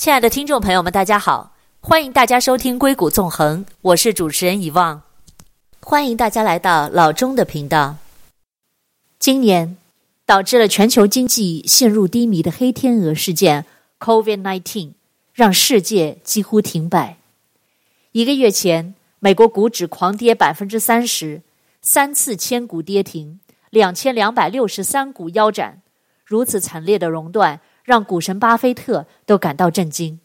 亲爱的听众朋友们，大家好，欢迎大家收听《硅谷纵横》，我是主持人遗忘，欢迎大家来到老钟的频道。今年导致了全球经济陷入低迷的黑天鹅事件 COVID-19，让世界几乎停摆。一个月前，美国股指狂跌百分之三十，三次千股跌停，两千两百六十三股腰斩，如此惨烈的熔断。让股神巴菲特都感到震惊，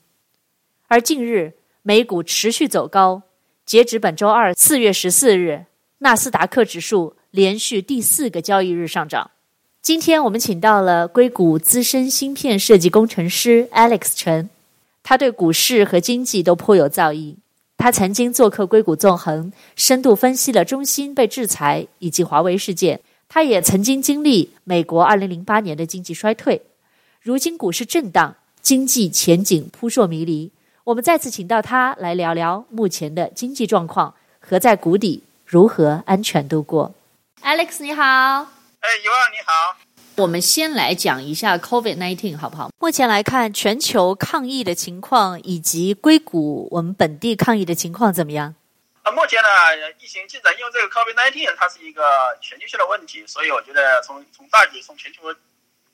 而近日美股持续走高，截止本周二四月十四日，纳斯达克指数连续第四个交易日上涨。今天我们请到了硅谷资深芯片设计工程师 Alex 陈，他对股市和经济都颇有造诣。他曾经做客硅谷纵横，深度分析了中芯被制裁以及华为事件。他也曾经经历美国二零零八年的经济衰退。如今股市震荡，经济前景扑朔迷离。我们再次请到他来聊聊目前的经济状况，和在谷底，如何安全度过。Alex 你好，哎，尤二你好。我们先来讲一下 COVID-19 好不好？目前来看，全球抗疫的情况以及硅谷我们本地抗疫的情况怎么样？啊，目前呢，疫情进展，因为这个 COVID-19 它是一个全球性的问题，所以我觉得从从大局从全球。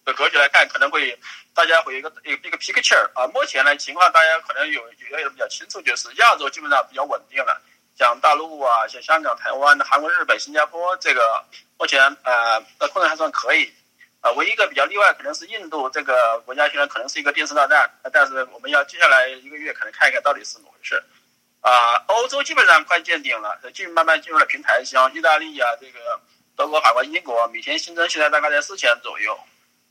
的格局来看，可能会大家会有一个一个一个 picture 啊。目前呢情况，大家可能有有一个比较清楚，就是亚洲基本上比较稳定了，像大陆啊，像香港、台湾、韩国、日本、新加坡，这个目前呃的控制还算可以。啊，唯一一个比较例外可能是印度这个国家，现在可能是一个定时炸弹。但是我们要接下来一个月可能看一看到底是怎么回事。啊，欧洲基本上快见顶了，进慢慢进入了平台，像意大利啊，这个德国、法国、英国，每天新增现在大概在四千左右。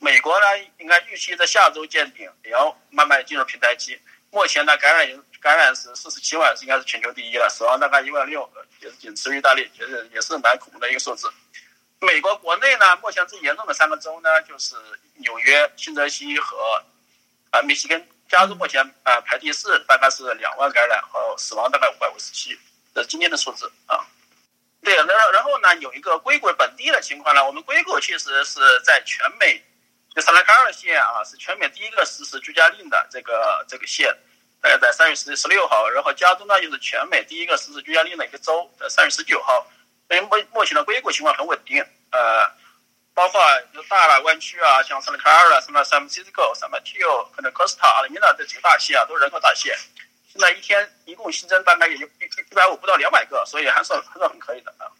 美国呢，应该预期在下周见顶，也要慢慢进入平台期。目前呢，感染感染是四十七万，应该是全球第一了，死亡大概一万六，也是仅次于意大利，也是也是蛮恐怖的一个数字。美国国内呢，目前最严重的三个州呢，就是纽约、新泽西和啊密西根，加州目前啊排第四，大概是两万感染和死亡大概五百五十七，这是今天的数字啊。对，然后然后呢，有一个硅谷本地的情况呢，我们硅谷其实是在全美。就萨拉卡尔县啊，是全美第一个实施居家令的这个这个县，大概在三月十十六号。然后加州呢，又是全美第一个实施居家令的一个州，在三月十九号。所以目目前的硅谷情况很稳定，呃，包括有大的湾区啊，像萨拉卡尔啊，什么 San Francisco、San Mateo、可能 Costa、阿拉米纳这几个大县啊，都是人口大县。现在一天一共新增大概也就一一百五不到两百个，所以还算还算很可以的啊。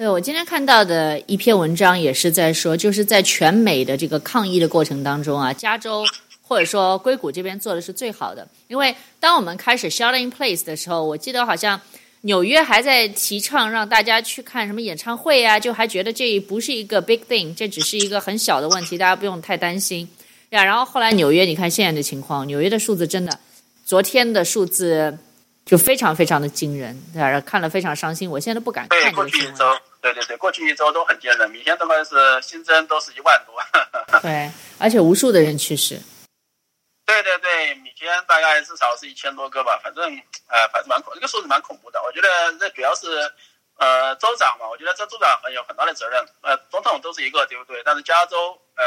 对，我今天看到的一篇文章也是在说，就是在全美的这个抗疫的过程当中啊，加州或者说硅谷这边做的是最好的。因为当我们开始 shutting place 的时候，我记得好像纽约还在提倡让大家去看什么演唱会啊，就还觉得这不是一个 big thing，这只是一个很小的问题，大家不用太担心呀。然后后来纽约，你看现在的情况，纽约的数字真的，昨天的数字就非常非常的惊人，对吧？看了非常伤心，我现在都不敢看这个新闻。对对对，过去一周都很惊人，每天都是新增都是一万多。对，而且无数的人去世。对对对，每天大概至少是一千多个吧，反正呃，反正蛮恐，这个数字蛮恐怖的。我觉得这主要是呃州长嘛，我觉得这州长很有很大的责任。呃，总统都是一个，对不对？但是加州呃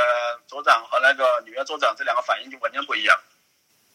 州长和那个纽约州长这两个反应就完全不一样。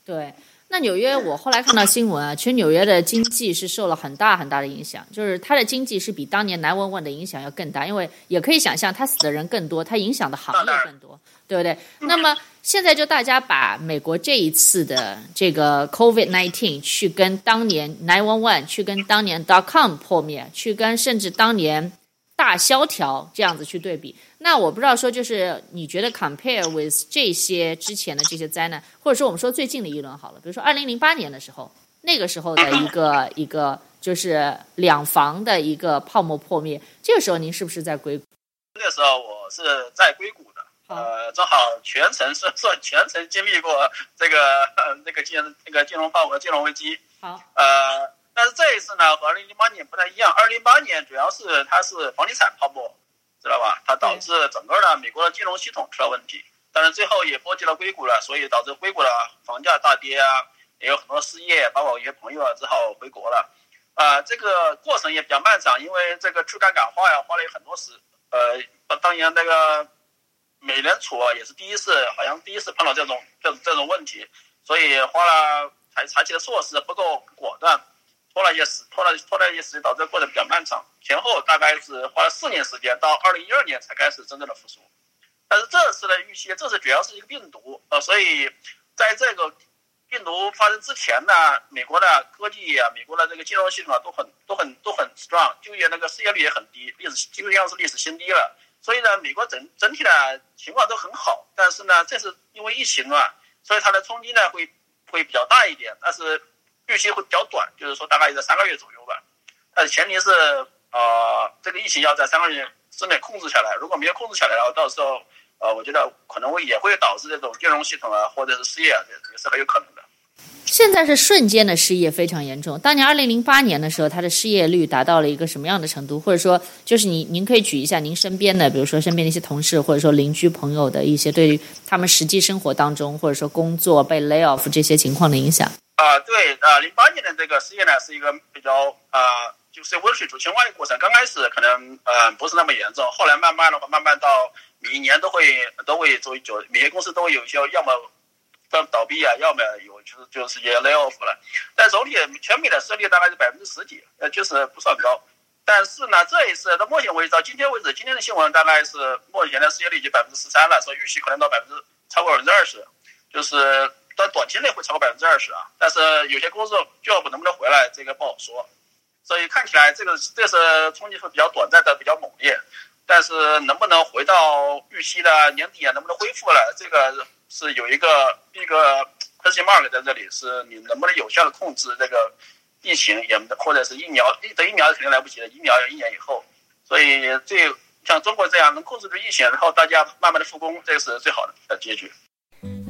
对。那纽约，我后来看到新闻啊，其实纽约的经济是受了很大很大的影响，就是它的经济是比当年 number one 的影响要更大，因为也可以想象，它死的人更多，它影响的行业更多，对不对？那么现在就大家把美国这一次的这个 COVID Nineteen 去跟当年 number one 去跟当年 dot-com 破灭，去跟甚至当年。大萧条这样子去对比，那我不知道说就是你觉得 compare with 这些之前的这些灾难，或者说我们说最近的一轮好了，比如说二零零八年的时候，那个时候的一个 一个就是两房的一个泡沫破灭，这个时候您是不是在硅谷？那个时候我是在硅谷的，呃，正好全程是算全程经历过这个那个金那个金融泡沫金融危机，好，呃。但是这一次呢，和二零零八年不太一样。二零零八年主要是它是房地产泡沫，知道吧？它导致整个的美国的金融系统出了问题。当然最后也波及了硅谷了，所以导致硅谷的房价大跌啊，也有很多失业，包括我一些朋友啊只好回国了。啊、这个过程也比较漫长，因为这个去杠杆化呀，花了很多时。呃，当年那个美联储啊，也是第一次，好像第一次碰到这种这这种问题。所以花了采采取的措施不够果断，拖了一些时拖了拖了一些时间，导致过程比较漫长。前后大概是花了四年时间，到二零一二年才开始真正的复苏。但是这次的预期，这次主要是一个病毒，呃，所以在这个病毒发生之前呢，美国的科技啊，美国的这个金融系统啊，都很都很都很 strong，就业那个失业率也很低，历史基本上是历史新低了。所以呢，美国整整体的情况都很好。但是呢，这是因为疫情啊，所以它的冲击呢会会比较大一点，但是预期会比较短，就是说大概在三个月左右吧。但是前提是、呃，这个疫情要在三个月之内控制下来，如果没有控制下来，然后到时候。呃，我觉得可能会也会导致这种金融系统啊，或者是失业啊，这也是很有可能的。现在是瞬间的失业非常严重。当年二零零八年的时候，他的失业率达到了一个什么样的程度？或者说，就是您您可以举一下您身边的，比如说身边的一些同事，或者说邻居朋友的一些对于他们实际生活当中，或者说工作被 lay off 这些情况的影响。啊、对，啊，零八年的这个失业呢，是一个比较啊、就是温水煮青蛙的过程。刚开始可能呃不是那么严重，后来慢慢的话，慢慢到。每一年都会都会做一做每些公司都会有一些要么倒倒闭啊，要么有就是就是也 lay off 了。但总体全美的失业率大概是百分之十几，呃，就是不算高。但是呢，这一次到目前为止到今天为止，今天的新闻大概是目前的失业率已经百分之十三了，所以预期可能到百分之超过百分之二十，就是在短期内会超过百分之二十啊。但是有些公司 job 能不能回来，这个不好说。所以看起来这个这是冲击会比较短暂的，比较猛烈。但是能不能回到预期的年底啊？能不能恢复了？这个是有一个一个 question mark 在这里，是你能不能有效的控制这个疫情，也或者是疫苗，等疫苗肯定来不及了，疫苗要一年以后。所以这像中国这样能控制住疫情，然后大家慢慢的复工，这个是最好的结局。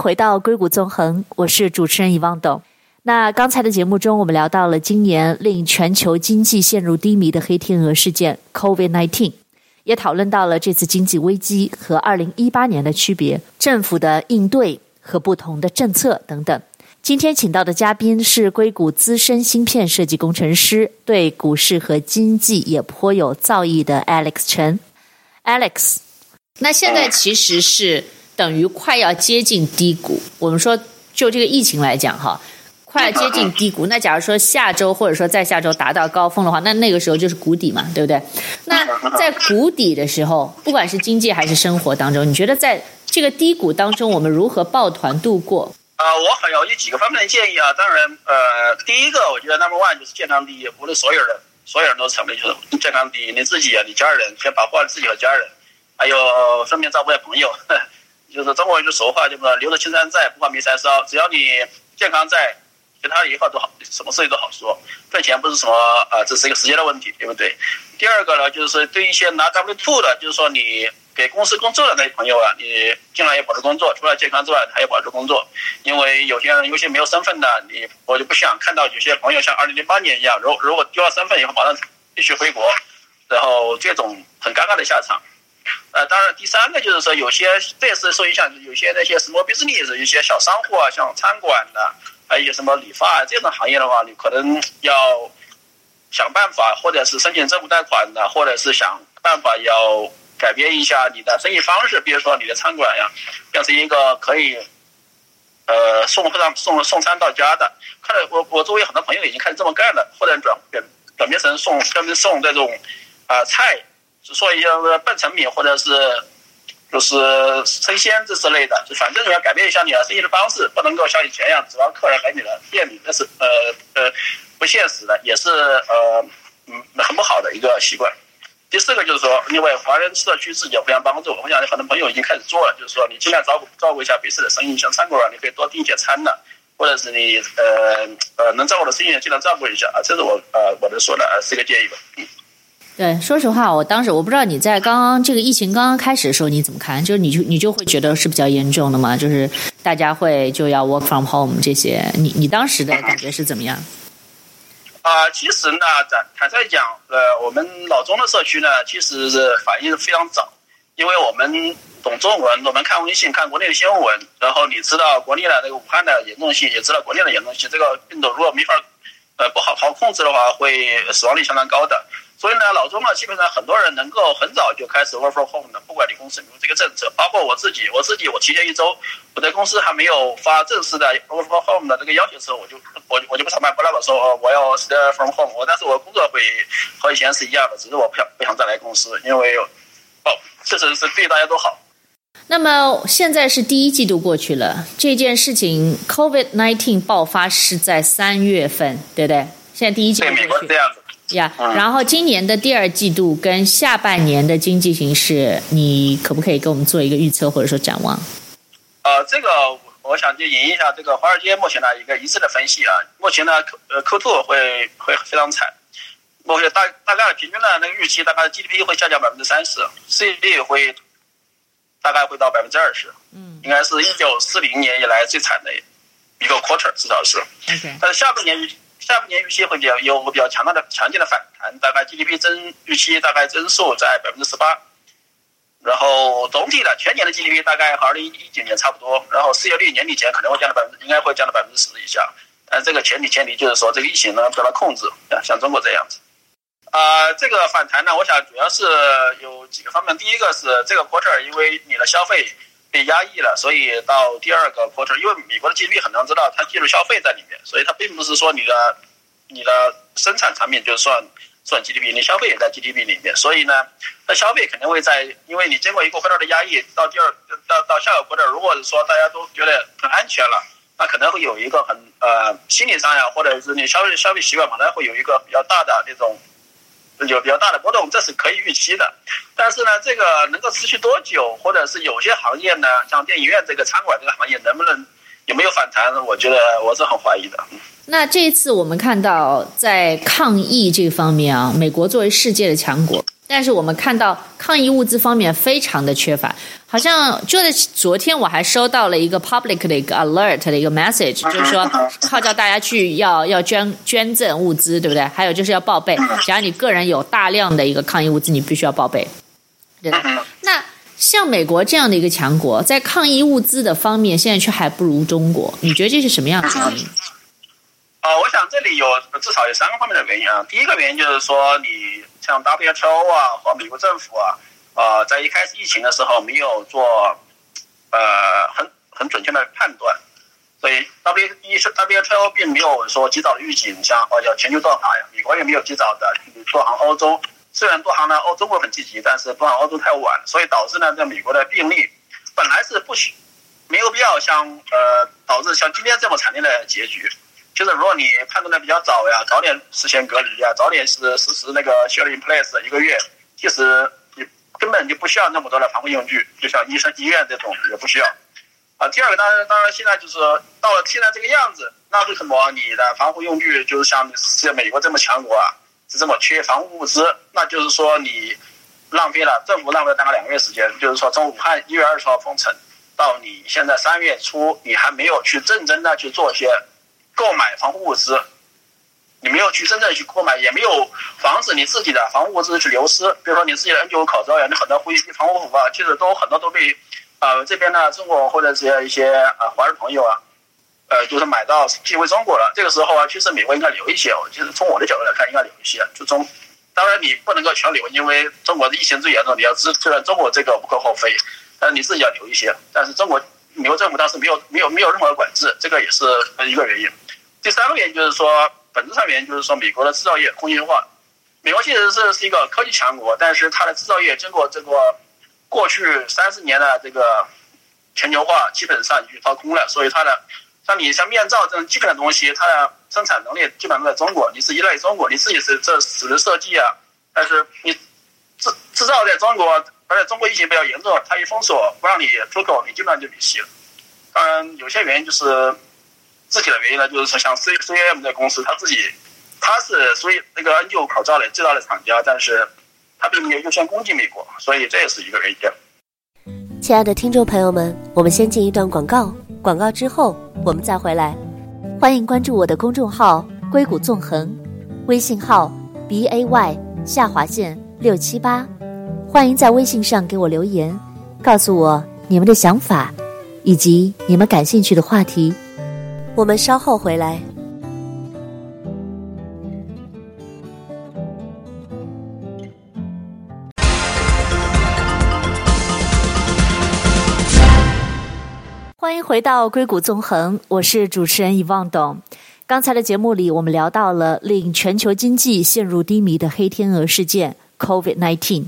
回到硅谷纵横，我是主持人遗忘董。那刚才的节目中，我们聊到了今年令全球经济陷入低迷的黑天鹅事件 COVID-19，也讨论到了这次经济危机和二零一八年的区别、政府的应对和不同的政策等等。今天请到的嘉宾是硅谷资深芯片设计工程师，对股市和经济也颇有造诣的 Alex 陈。Alex，那现在其实是等于快要接近低谷。我们说就这个疫情来讲，哈。快要接近低谷，那假如说下周或者说在下周达到高峰的话，那那个时候就是谷底嘛，对不对？那在谷底的时候，不管是经济还是生活当中，你觉得在这个低谷当中，我们如何抱团度过？啊、呃，我很有几个方面的建议啊。当然，呃，第一个我觉得 number one 就是健康第一，无论所有人，所有人都成为就是健康第一。你自己啊，你家人先保护好自己和家人，还有顺便照顾下朋友。就是中国有句俗话，就是留得青山在，不怕没柴烧。只要你健康在。其他的以后都好，什么事情都好说。赚钱不是什么啊，只是一个时间的问题，对不对？第二个呢，就是对一些拿 W two 的，就是说你给公司工作的那些朋友啊，你尽量要保住工作，除了健康之外，还要保住工作。因为有些人有些没有身份的，你我就不想看到有些朋友像二零零八年一样，如如果丢了身份以后，马上必须回国，然后这种很尴尬的下场。呃，当然第三个就是说，有些这也是受影响，有些那些 small business，有些小商户啊，像餐馆的。还有什么理发啊这种行业的话，你可能要想办法，或者是申请政府贷款的，或者是想办法要改变一下你的生意方式，比如说你的餐馆呀，变成一个可以呃送上送送餐到家的。看来我我周围很多朋友已经开始这么干了，或者转变转变成送专门送这种啊、呃、菜，是说一些半成品或者是。就是生鲜这之类的，就反正你要改变一下你的生意的方式，不能够像以前一样指望客人来你的店里，那是呃呃不现实的，也是呃嗯很不好的一个习惯。第四个就是说，因为华人社区自己互相帮助，我想很多朋友已经开始做了，就是说你尽量照顾照顾一下彼此的生意，像餐馆你可以多订一些餐的，或者是你呃呃能照顾的生意尽量照顾一下啊，这是我呃我能说的，是一个建议吧。嗯。对，说实话，我当时我不知道你在刚刚这个疫情刚刚开始的时候你怎么看？就是你就你就会觉得是比较严重的嘛？就是大家会就要 work from home 这些，你你当时的感觉是怎么样？啊、其实呢，坦坦率讲，呃，我们老中的社区呢，其实是反应非常早，因为我们懂中文，我们看微信，看国内的新闻，然后你知道国内的那个武汉的严重性，也知道国内的严重性，这个病毒如果没法呃不好好控制的话，会死亡率相当高的。所以呢，老中呢，基本上很多人能够很早就开始 work from home 的，不管你公司有没有这个政策，包括我自己，我自己我提前一周，我在公司还没有发正式的 work from home 的这个要求的时候，我就我我就不上班，不来我说我要 stay from home，我但是我工作会和以前是一样的，只是我不想不想再来公司，因为哦，确实是对大家都好。那么现在是第一季度过去了，这件事情 COVID nineteen 爆发是在三月份，对不对？现在第一季度过去。呀，yeah, 然后今年的第二季度跟下半年的经济形势，你可不可以给我们做一个预测或者说展望？呃，这个我想就引一下这个华尔街目前的一个一致的分析啊。目前呢，呃，Q2 会会非常惨，目前大大概平均的那个预期，大概 GDP 会下降百分之三十，失业率会大概会到百分之二十，嗯，应该是一九四零年以来最惨的一个 quarter，至少是。OK，但是下半年。下半年预期会比较有比较强大的强劲的反弹，大概 GDP 增预期大概增速在百分之十八，然后总体的全年的 GDP 大概和二零一九年差不多，然后失业率年底前可能会降到百分之，应该会降到百分之十以下，但这个前提前提就是说这个疫情呢得到控制，像中国这样子。啊、这个反弹呢，我想主要是有几个方面，第一个是这个 quarter 因为你的消费。被压抑了，所以到第二个 quarter，因为美国的 GDP 很难知道，它计入消费在里面，所以它并不是说你的你的生产产品就算算 GDP，你消费也在 GDP 里面，所以呢，那消费肯定会在，因为你经过一个 quarter 的压抑，到第二到到下个 quarter，如果说大家都觉得很安全了，那可能会有一个很呃心理上呀，或者是你消费消费习惯可能会有一个比较大的那种。有比较大的波动，这是可以预期的。但是呢，这个能够持续多久，或者是有些行业呢，像电影院这个餐馆这个行业，能不能有没有反弹？我觉得我是很怀疑的。那这一次我们看到，在抗疫这方面啊，美国作为世界的强国。但是我们看到抗疫物资方面非常的缺乏，好像就在昨天我还收到了一个 public 的一个 alert 的一个 message，就是说号召大家去要要捐捐赠物资，对不对？还有就是要报备，假如你个人有大量的一个抗疫物资，你必须要报备，对。那像美国这样的一个强国，在抗疫物资的方面，现在却还不如中国，你觉得这是什么样的原因？啊，我想这里有至少有三个方面的原因啊。第一个原因就是说你。像 WHO 啊和美国政府啊，呃，在一开始疫情的时候没有做，呃，很很准确的判断，所以 W 一是 WHO 并没有说及早的预警，像或者全球断航，美国也没有及早的断航欧洲。虽然断航呢，欧洲国很积极，但是断航欧洲太晚，所以导致呢，在美国的病例本来是不需没有必要像呃导致像今天这么惨烈的结局。就是如果你判断的比较早呀，早点实现隔离呀，早点是实施那个 shelter in place 一个月，其实你根本就不需要那么多的防护用具，就像医生医院这种也不需要。啊，第二个当然当然现在就是到了现在这个样子，那为什么你的防护用具就是像像美国这么强国啊，是这么缺防护物资？那就是说你浪费了政府浪费了大概两个月时间，就是说从武汉一月二十号封城到你现在三月初，你还没有去认真的去做一些。购买防护物资，你没有去真正去购买，也没有防止你自己的防护物资去流失。比如说你自己的 N95 口罩呀，你很多护衣防护服啊，其实都很多都被，呃，这边呢中国或者是一些呃华人朋友啊，呃，就是买到寄回中国了。这个时候啊，其实美国应该留一些。我其实从我的角度来看，应该留一些。就中，当然你不能够全留，因为中国的疫情最严重，你要知虽然中国这个无可厚非，但是你自己要留一些。但是中国美国政府当时没有没有没有任何管制，这个也是一个原因。第三个原因就是说，本质上原因就是说，美国的制造业工业化。美国其实是是一个科技强国，但是它的制造业经过这个过去三十年的这个全球化，基本上已经掏空了。所以它的像你像面罩这种基本的东西，它的生产能力基本上在中国，你是依赖于中国，你自己是这只能设计啊，但是你制制造在中国，而且中国疫情比较严重，它一封锁不让你出口，你基本上就没戏了。当然，有些原因就是。自己的原因呢，就是说像 C C A M 这个公司，他自己他是属于那个 N 九口罩的最大的厂家，但是他并没有优先攻击美国，所以这也是一个原因。亲爱的听众朋友们，我们先进一段广告，广告之后我们再回来。欢迎关注我的公众号“硅谷纵横”，微信号 b a y 下划线六七八。欢迎在微信上给我留言，告诉我你们的想法，以及你们感兴趣的话题。我们稍后回来。欢迎回到硅谷纵横，我是主持人遗忘董。刚才的节目里，我们聊到了令全球经济陷入低迷的黑天鹅事件 （COVID-19）。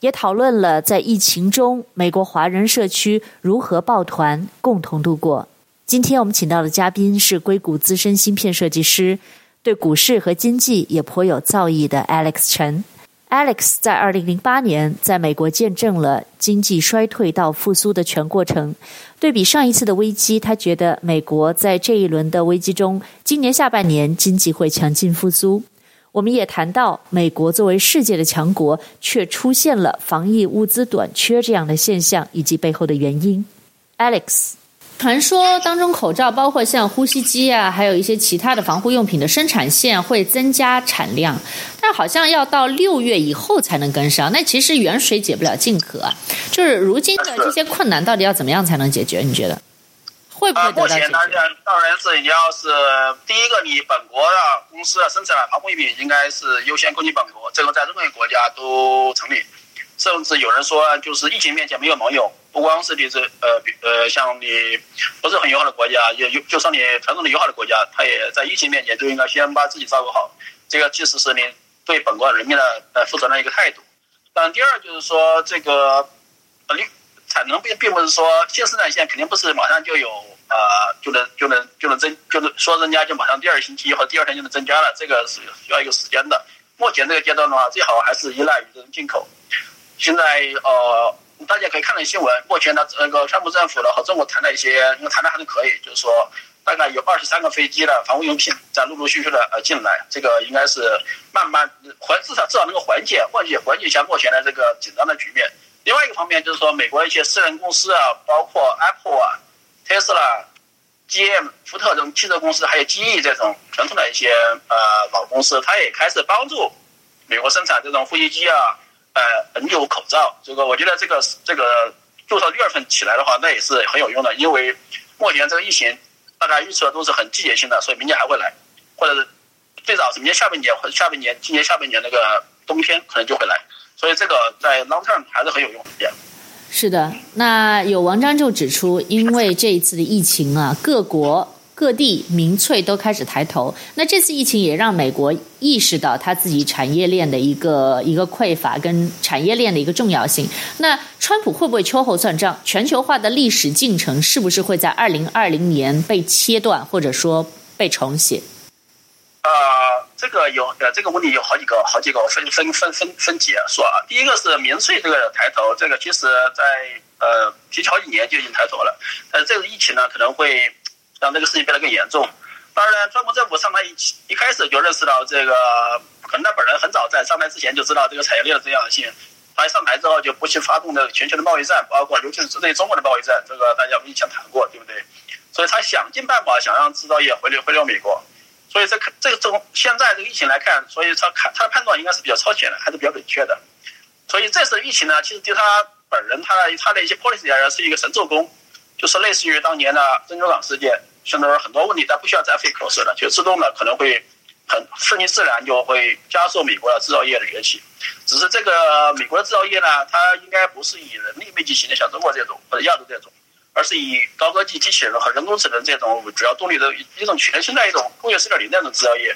也讨论了在疫情中美国华人社区如何抱团共同度过。今天我们请到的嘉宾是硅谷资深芯片设计师，对股市和经济也颇有造诣的 Alex 陈。Alex 在二零零八年在美国见证了经济衰退到复苏的全过程。对比上一次的危机，他觉得美国在这一轮的危机中，今年下半年经济会强劲复苏。我们也谈到，美国作为世界的强国，却出现了防疫物资短缺这样的现象，以及背后的原因。Alex，传说当中口罩，包括像呼吸机啊，还有一些其他的防护用品的生产线会增加产量，但好像要到六月以后才能跟上。那其实远水解不了近渴啊，就是如今的这些困难，到底要怎么样才能解决？你觉得？会不会得到解决？目前当然，当然是你要是第一个，你本国的公司啊，生产防护用品应该是优先供给本国，这个在任何一个国家都成立。甚至有人说，就是疫情面前没有盟友，不光是你这呃呃，像你不是很友好的国家，也就就算你传统的友好的国家，他也在疫情面前就应该先把自己照顾好。这个其实是你对本国人民的呃负责的一个态度。但第二就是说，这个呃。产能并并不是说新生产线肯定不是马上就有、呃，就能就能就能增，就是说人家就马上第二星期或第二天就能增加了，这个是需要一个时间的。目前这个阶段的话，最好还是依赖于这种进口。现在呃，大家可以看到新闻，目前的那个川普政府呢和中国谈了一些，谈的还是可以，就是说大概有二十三个飞机的防护用品在陆陆续续的呃进来，这个应该是慢慢缓，至少至少能够缓解缓解缓解一下目前的这个紧张的局面。另外一个方面就是说，美国一些私人公司啊，包括 Apple 啊、Tesla、GM、福特这种汽车公司，还有 GE 这种传统的一些呃老公司，它也开始帮助美国生产这种呼吸机啊、呃 N95 口罩。这个我觉得这个这个，就算六月份起来的话，那也是很有用的，因为目前这个疫情大家预测都是很季节性的，所以明年还会来，或者是最早是明年下半年或者下半年，今年下半年那个冬天可能就会来。所以这个在 long term 还是很有用的。是的，那有文章就指出，因为这一次的疫情啊，各国各地民粹都开始抬头。那这次疫情也让美国意识到他自己产业链的一个一个匮乏跟产业链的一个重要性。那川普会不会秋后算账？全球化的历史进程是不是会在二零二零年被切断，或者说被重写？呃，这个有呃，这个问题有好几个，好几个分分分分分解说啊。第一个是民粹这个抬头，这个其实在呃提前好几年就已经抬头了。呃，这个疫情呢可能会让这个事情变得更严重。当然，川普政府上台一一开始就认识到这个，可能他本人很早在上台之前就知道这个产业链的重要性。他一上台之后就不去发动这个全球的贸易战，包括尤其是针对中国的贸易战，这个大家我们以前谈过，对不对？所以他想尽办法想让制造业回流回流美国。所以这个这个从现在这个疫情来看，所以他看他的判断应该是比较超前的，还是比较准确的。所以这次疫情呢，其实对他本人他的他的一些 policy 而言是一个神助攻，就是类似于当年的珍珠港事件，相当于很多问题他不需要再费口舌了，就自动的可能会很顺其自然就会加速美国的制造业的崛起。只是这个美国的制造业呢，它应该不是以人力密集型的，像中国这种或者亚洲这种。而是以高科技机器人和人工智能这种主要动力的一种全新的一种工业四点零那种制造业，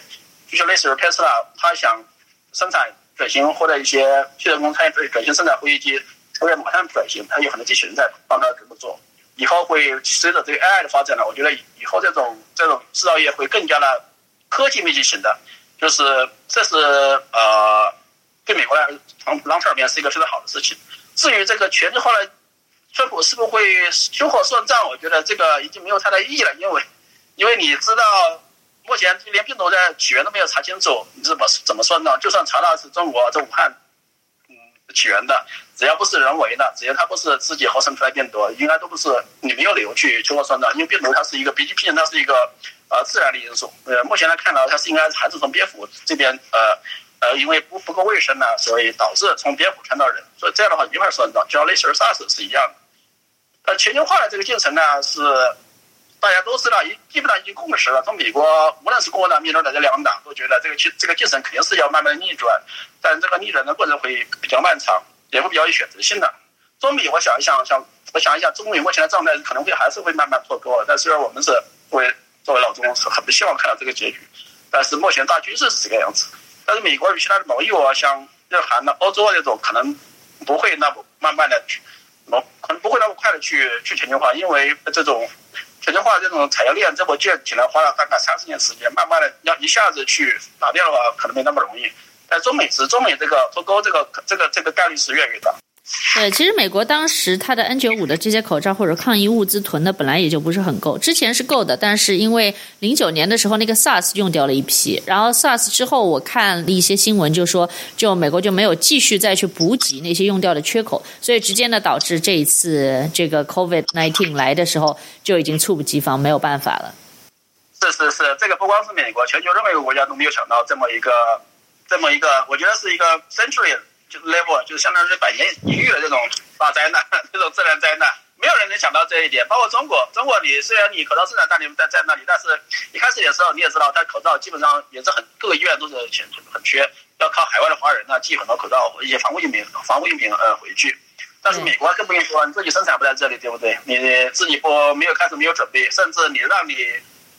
就像类似于特斯拉，他想生产转型或者一些汽车公司转型生产飞机机，或者马上转型，他有很多机器人在帮他这么做。以后会随着这个 AI 的发展呢，我觉得以后这种这种制造业会更加的科技密集型的，就是这是呃对美国来从 long term 面是一个非常好的事情。至于这个全球化的。川普是不是会秋后算账？我觉得这个已经没有太大意义了，因为，因为你知道，目前连病毒的起源都没有查清楚，你怎么怎么算账？就算查到是中国这武汉，起源的，只要不是人为的，只要它不是自己合成出来病毒，应该都不是你没有理由去去说的。因为病毒它是一个 BGP，它是一个呃自然的因素。呃，目前来看呢，它是应该还是从蝙蝠这边呃呃，因为不不够卫生呢，所以导致从蝙蝠传到人。所以这样的话没法说的，就像类似 SARS 是一样的。呃，全球化的这个进程呢是。大家都知道，已基本上已经共识了。从美国，无论是共和党、民主党这两党，都觉得这个这个进程肯定是要慢慢逆转，但这个逆转的过程会比较漫长，也会比较有选择性的。中美，我想一想，想我想一想，中美目前的状态可能会还是会慢慢脱钩的。但虽然我们是作为作为老中是很不希望看到这个结局，但是目前大趋势是这个样子。但是美国与其他的盟友啊，像日韩的、欧洲啊这种，可能不会那么慢慢的去，可能不会那么快的去去全球化，因为这种。全球化这种产业链这么建起来，花了大概三十年时间，慢慢的要一下子去打掉的话，可能没那么容易。但中美是中美这个脱钩，这个这个这个概率是越来越大。对，其实美国当时它的 N95 的这些口罩或者抗疫物资囤的本来也就不是很够，之前是够的，但是因为零九年的时候那个 SARS 用掉了一批，然后 SARS 之后我看了一些新闻就说，就美国就没有继续再去补给那些用掉的缺口，所以直接呢导致这一次这个 COVID-19 来的时候就已经猝不及防，没有办法了。是是是，这个不光是美国，全球任何一个国家都没有想到这么一个这么一个，我觉得是一个 century。就 level，就是相当于百年一遇的这种大灾难，这种自然灾难，没有人能想到这一点。包括中国，中国你虽然你口罩生产大量在在那里，但是一开始的时候你也知道，它口罩基本上也是很各个医院都是很很缺，要靠海外的华人呢寄很多口罩和一些防护用品、防护用品呃回去。但是美国更不用说，你自己生产不在这里，对不对？你自己不没有开始没有准备，甚至你让你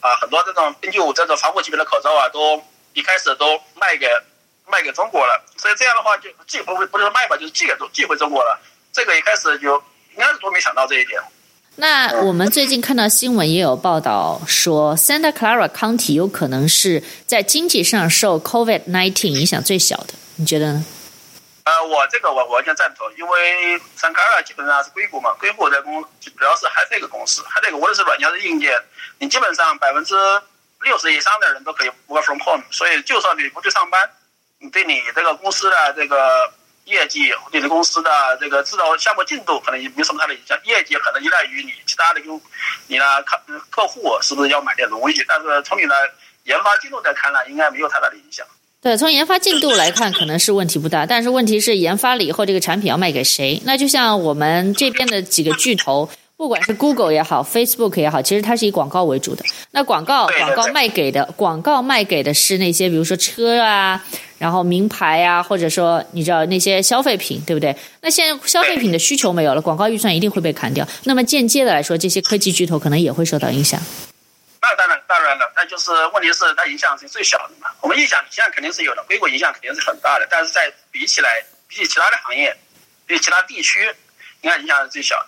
啊很多这种 N95 这种防护级别的口罩啊，都一开始都卖给。卖给中国了，所以这样的话就寄回不是卖吧，就是寄给中寄回中国了。这个一开始就应该是都没想到这一点。那我们最近看到新闻也有报道说，Santa Clara County 有可能是在经济上受 COVID-19 影响最小的，你觉得呢？呃，我这个我完全赞同，因为 Santa Clara 基本上是硅谷嘛，硅谷的公主要是还是一个公司还这个无论是软件还是硬件，你基本上百分之六十以上的人都可以 work from home，所以就算你不去上班。对你这个公司的这个业绩，你的公司的这个制造项目进度可能也没什么太大的影响，业绩可能依赖于你其他的用，你的客客户是不是要买点东西？但是从你的研发进度来看呢，应该没有太大的影响。对，从研发进度来看，可能是问题不大，但是问题是研发了以后，这个产品要卖给谁？那就像我们这边的几个巨头。不管是 Google 也好，Facebook 也好，其实它是以广告为主的。那广告广告卖给的广告卖给的是那些，比如说车啊，然后名牌啊，或者说你知道那些消费品，对不对？那现在消费品的需求没有了，广告预算一定会被砍掉。那么间接的来说，这些科技巨头可能也会受到影响。那当然，当然了，那就是问题是它影响是最小的嘛。我们影响影响肯定是有的，硅谷影响肯定是很大的，但是在比起来，比起其他的行业，比起其他地区，应该影响是最小的。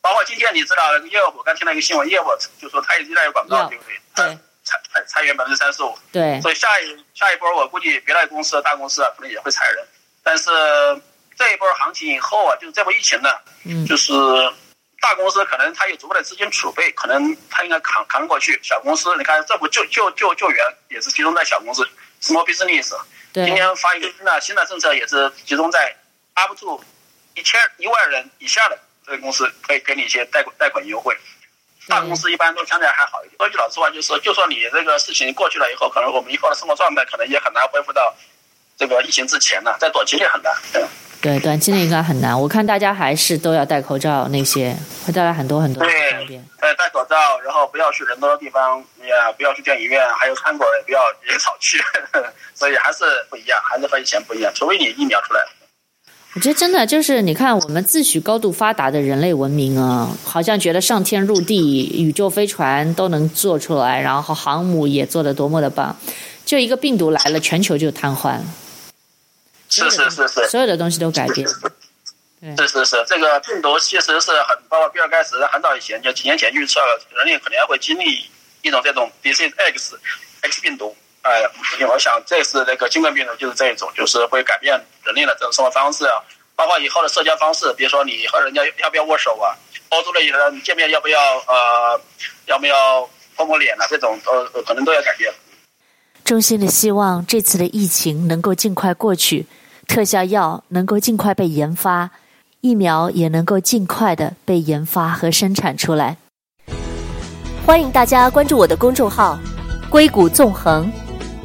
包括今天你知道那个业务，我刚听到一个新闻，业务就说他也依赖有广告，对不对？对。裁员百分之三十五。对。所以下一下一波，我估计别的公司、大公司可能也会裁人。但是这一波行情以后啊，就是这波疫情呢，嗯，就是大公司可能它有足够的资金储备，可能它应该扛扛过去。小公司，你看政府救救救救援也是集中在小公司，small business。对。今天发一个新的新的政策，也是集中在 up to 一千一万人以下的。这个公司可以给你一些贷款贷款优惠，大公司一般都相对还好一点。说句老实话，就是就说你这个事情过去了以后，可能我们以后的生活状态可能也很难恢复到这个疫情之前了，在短期内很难。对，对，短期内应该很难。我看大家还是都要戴口罩，那些会带来很多很多的不方便。对，戴口罩，然后不要去人多的地方，也不要去电影院，还有餐馆也不要也少去，所以还是不一样，还是和以前不一样。除非你疫苗出来。我觉得真的就是，你看我们自诩高度发达的人类文明啊，好像觉得上天入地、宇宙飞船都能做出来，然后航母也做得多么的棒，就一个病毒来了，全球就瘫痪了。是是是是，所有的东西都改变。是是是，这个病毒其实是很，包括比尔盖茨很早以前就几年前预测了，人类可能会经历一种这种 disease X X 病毒。哎，因为我想这次那个新冠病毒就是这一种，就是会改变人类的这种生活方式啊，包括以后的社交方式，比如说你和人家要不要握手啊，欧洲的人见面要不要呃，要不要碰碰脸啊，这种呃可能都要改变。衷心的希望这次的疫情能够尽快过去，特效药能够尽快被研发，疫苗也能够尽快的被研发和生产出来。欢迎大家关注我的公众号“硅谷纵横”，